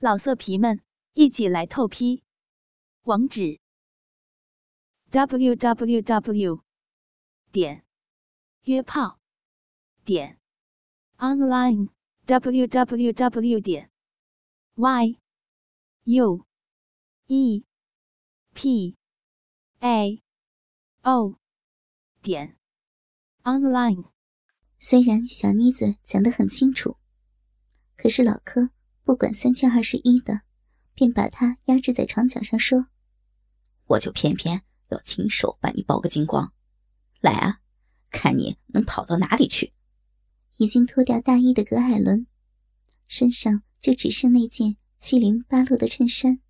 老色皮们，一起来透批！网址：w w w 点约炮点 online w w w 点 y u e p a o 点 online。虽然小妮子讲得很清楚，可是老柯。不管三七二十一的，便把他压制在床角上，说：“我就偏偏要亲手把你剥个精光，来啊，看你能跑到哪里去！”已经脱掉大衣的葛海伦，身上就只剩那件七零八落的衬衫。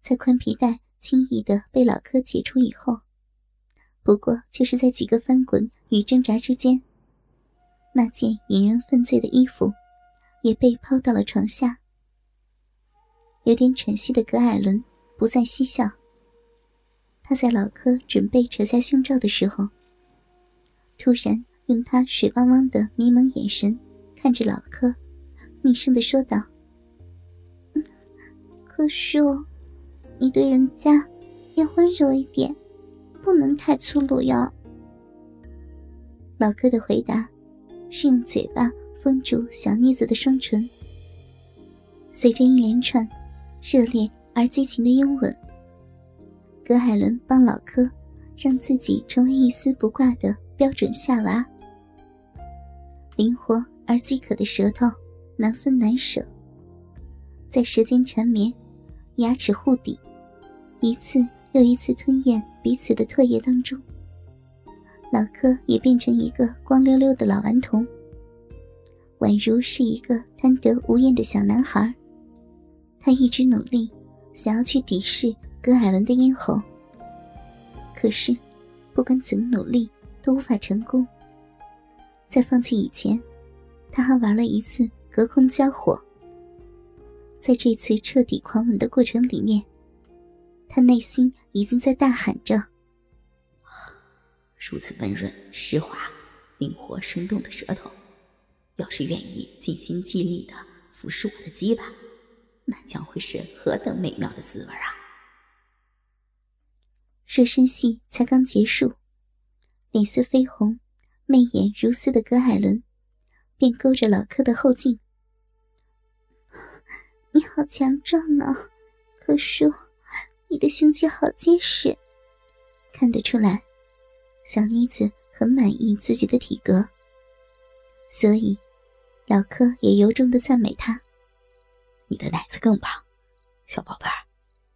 在宽皮带轻易的被老柯解除以后，不过就是在几个翻滚与挣扎之间，那件引人犯罪的衣服。也被抛到了床下，有点喘息的葛艾伦不再嬉笑。他在老柯准备扯下胸罩的时候，突然用他水汪汪的迷蒙眼神看着老柯，厉声的说道：“柯叔，你对人家要温柔一点，不能太粗鲁哟。”老柯的回答是用嘴巴。封住小妮子的双唇，随着一连串热烈而激情的拥吻，葛海伦帮老柯让自己成为一丝不挂的标准夏娃。灵活而饥渴的舌头难分难舍，在舌尖缠绵、牙齿互抵、一次又一次吞咽彼此的唾液当中，老柯也变成一个光溜溜的老顽童。宛如是一个贪得无厌的小男孩，他一直努力，想要去抵视葛海伦的咽喉。可是，不管怎么努力，都无法成功。在放弃以前，他还玩了一次隔空交火。在这次彻底狂吻的过程里面，他内心已经在大喊着：“如此温润、湿滑、灵活、生动的舌头。”要是愿意尽心尽力的服侍我的鸡巴，那将会是何等美妙的滋味啊！热身戏才刚结束，脸色绯红、媚眼如丝的葛海伦便勾着老柯的后颈：“你好强壮啊，柯叔，你的胸肌好结实。”看得出来，小妮子很满意自己的体格，所以。老柯也由衷的赞美他：“你的奶子更棒，小宝贝儿，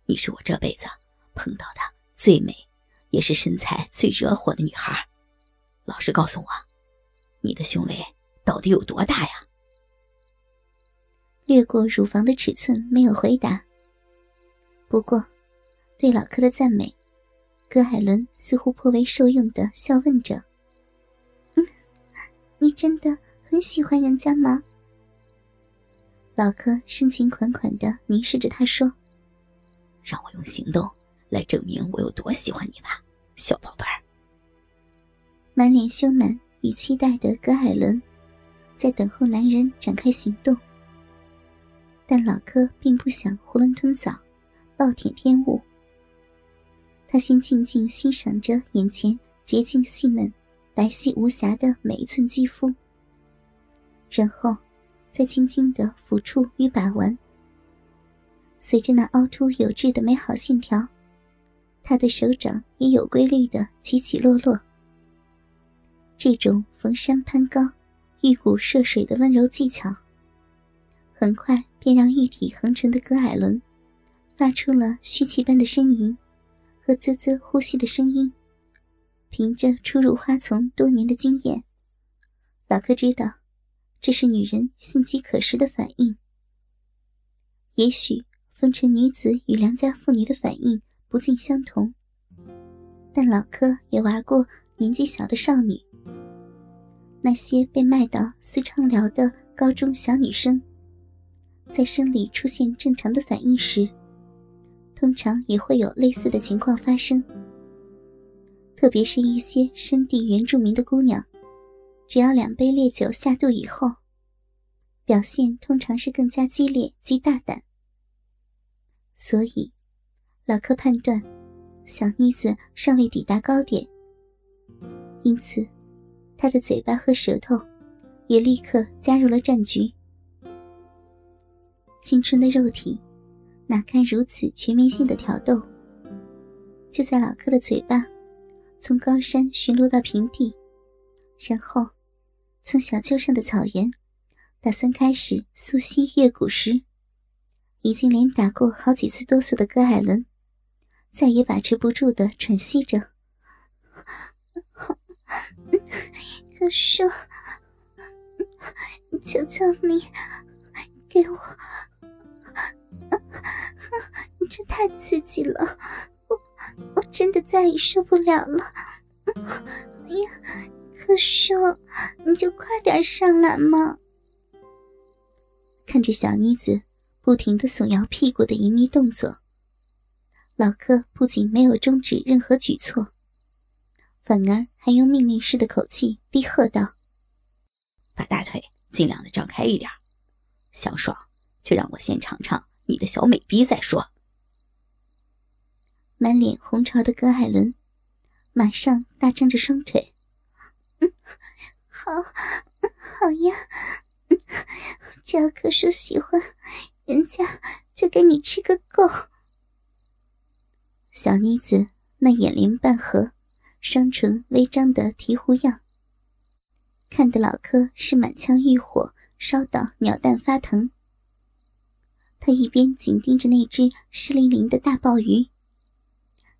你是我这辈子碰到的最美，也是身材最惹火的女孩。老实告诉我，你的胸围到底有多大呀？”略过乳房的尺寸，没有回答。不过，对老柯的赞美，葛海伦似乎颇为受用的笑问着：“ 嗯，你真的？”很喜欢人家吗？老柯深情款款的凝视着他，说：“让我用行动来证明我有多喜欢你吧，小宝贝儿。”满脸羞赧与期待的葛海伦，在等候男人展开行动。但老柯并不想囫囵吞枣，暴殄天物。他先静静欣赏着眼前洁净细嫩、白皙无瑕的每一寸肌肤。然后，再轻轻的抚触与把玩。随着那凹凸有致的美好线条，他的手掌也有规律的起起落落。这种逢山攀高、遇谷涉水的温柔技巧，很快便让玉体横陈的葛艾伦发出了虚气般的呻吟和啧啧呼吸的声音。凭着初入花丛多年的经验，老柯知道。这是女人性饥渴时的反应。也许风尘女子与良家妇女的反应不尽相同，但老柯也玩过年纪小的少女。那些被卖到私娼寮的高中小女生，在生理出现正常的反应时，通常也会有类似的情况发生。特别是一些山地原住民的姑娘。只要两杯烈酒下肚以后，表现通常是更加激烈及大胆。所以，老柯判断小妮子尚未抵达高点，因此，他的嘴巴和舌头也立刻加入了战局。青春的肉体哪堪如此全面性的挑逗？就在老柯的嘴巴从高山巡逻到平地，然后从小丘上的草原打算开始溯溪越谷时，已经连打过好几次哆嗦的葛艾伦，再也把持不住的喘息着。可是，求求你，给我，这太刺激了，我我真的再也受不了了。哎呀，可是，你就快点上来嘛！看着小妮子。不停的耸摇屁股的淫靡动作，老柯不仅没有终止任何举措，反而还用命令式的口气低喝道：“把大腿尽量的张开一点，想爽就让我先尝尝你的小美逼再说。”满脸红潮的葛海伦马上大张着双腿：“好，好呀，只要柯叔喜欢。”人家就给你吃个够。小妮子那眼帘半合、双唇微张的醍醐样，看得老柯是满腔欲火烧到鸟蛋发疼。他一边紧盯着那只湿淋淋的大鲍鱼，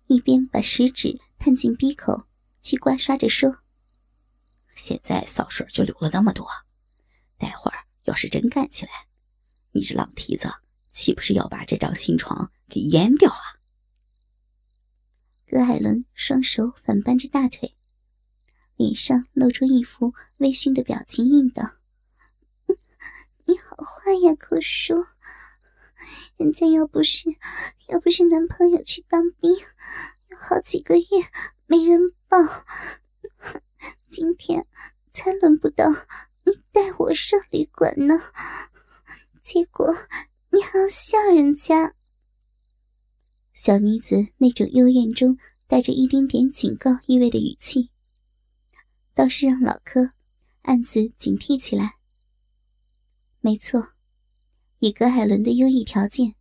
一边把食指探进鼻口去刮刷着说：“现在扫水就流了那么多，待会儿要是真干起来……”你这浪蹄子，岂不是要把这张新床给淹掉啊？葛海伦双手反扳着大腿，脸上露出一副微醺的表情，应道：“ 你好坏呀，可叔！人家要不是要不是男朋友去当兵，有好几个月没人抱，今天才轮不到你带我上旅馆呢。”结果你还要吓人家？小妮子那种幽怨中带着一丁点警告意味的语气，倒是让老柯暗自警惕起来。没错，以葛海伦的优异条件，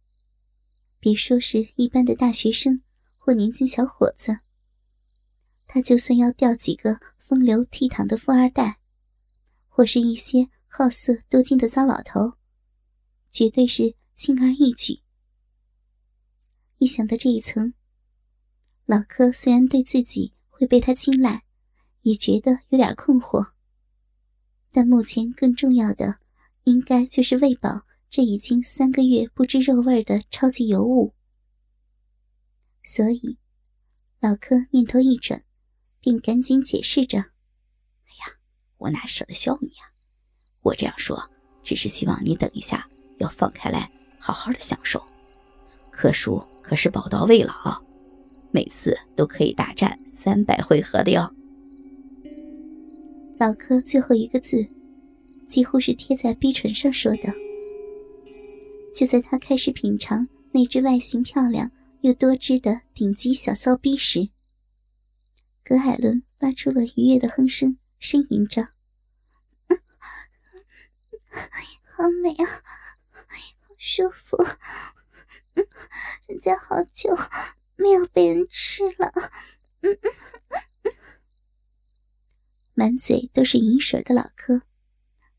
别说是一般的大学生或年轻小伙子，他就算要钓几个风流倜傥的富二代，或是一些好色多金的糟老头。绝对是轻而易举。一想到这一层，老柯虽然对自己会被他青睐，也觉得有点困惑。但目前更重要的，应该就是喂饱这已经三个月不知肉味的超级尤物。所以，老柯念头一转，便赶紧解释着：“哎呀，我哪舍得笑你呀？我这样说，只是希望你等一下。”要放开来，好好的享受。柯叔可是宝刀未老，每次都可以大战三百回合的哟。老柯最后一个字，几乎是贴在逼唇上说的。就在他开始品尝那只外形漂亮又多汁的顶级小骚逼时，葛海伦发出了愉悦的哼声，呻吟着：“好美啊！”舒服，人家好久没有被人吃了，满嘴都是银水的老柯，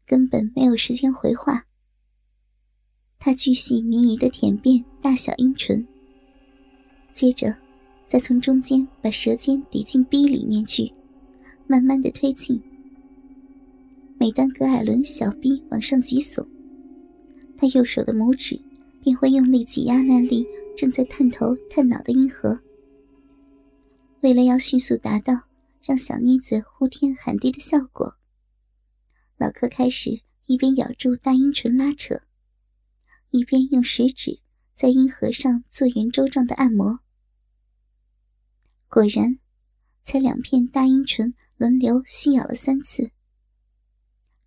根本没有时间回话。他巨细靡遗的舔遍大小阴唇，接着再从中间把舌尖抵进逼里面去，慢慢的推进。每当葛艾伦小逼往上挤耸。他右手的拇指便会用力挤压那粒正在探头探脑的阴核。为了要迅速达到让小妮子呼天喊地的效果，老柯开始一边咬住大阴唇拉扯，一边用食指在阴核上做圆周状的按摩。果然，才两片大阴唇轮流吸咬了三次，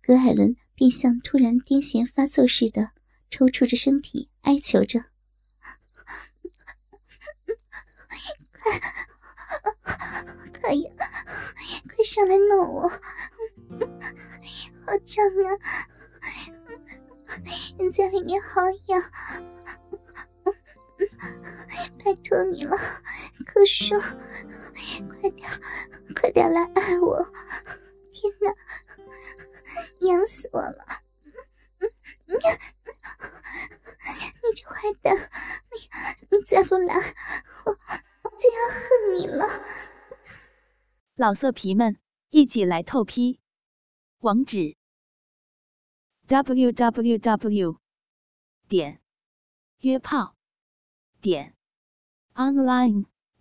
葛海伦便像突然癫痫发作似的抽搐着身体，哀求着：“快，快呀，快上来弄我！好胀啊，人在里面好痒，拜托你了，我说，快点，快点来爱我！天哪！”痒死我了！你这坏蛋，你你再不来，我我就要恨你了！老色皮们，一起来透批！网址：w w w 点约炮点 online